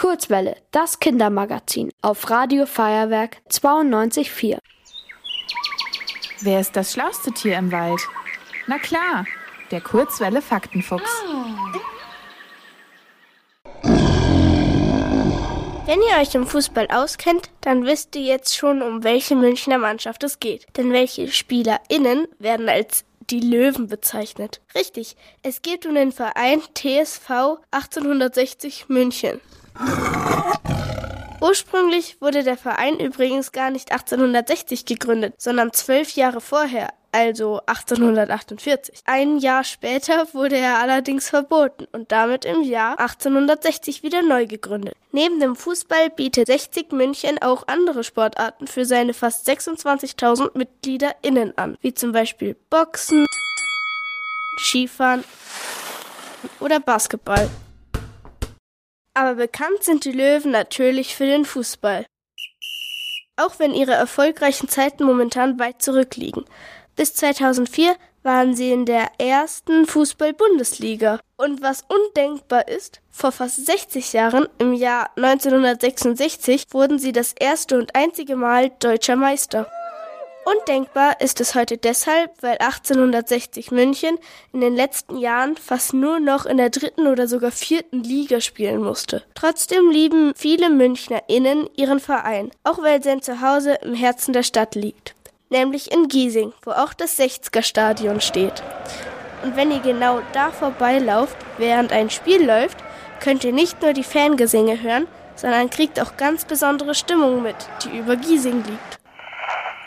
Kurzwelle, das Kindermagazin auf Radio Feuerwerk 92.4. Wer ist das schlauste Tier im Wald? Na klar, der Kurzwelle Faktenfuchs. Wenn ihr euch im Fußball auskennt, dann wisst ihr jetzt schon, um welche Münchner Mannschaft es geht. Denn welche SpielerInnen werden als die Löwen bezeichnet. Richtig, es geht um den Verein TSV 1860 München. Ursprünglich wurde der Verein übrigens gar nicht 1860 gegründet, sondern zwölf Jahre vorher, also 1848. Ein Jahr später wurde er allerdings verboten und damit im Jahr 1860 wieder neu gegründet. Neben dem Fußball bietet 60 München auch andere Sportarten für seine fast 26.000 MitgliederInnen an, wie zum Beispiel Boxen, Skifahren oder Basketball. Aber bekannt sind die Löwen natürlich für den Fußball. Auch wenn ihre erfolgreichen Zeiten momentan weit zurückliegen. Bis 2004 waren sie in der ersten Fußball-Bundesliga. Und was undenkbar ist, vor fast 60 Jahren, im Jahr 1966, wurden sie das erste und einzige Mal deutscher Meister. Undenkbar ist es heute deshalb, weil 1860 München in den letzten Jahren fast nur noch in der dritten oder sogar vierten Liga spielen musste. Trotzdem lieben viele MünchnerInnen ihren Verein, auch weil sein Zuhause im Herzen der Stadt liegt. Nämlich in Giesing, wo auch das 60er Stadion steht. Und wenn ihr genau da vorbeilauft, während ein Spiel läuft, könnt ihr nicht nur die Fangesänge hören, sondern kriegt auch ganz besondere Stimmung mit, die über Giesing liegt.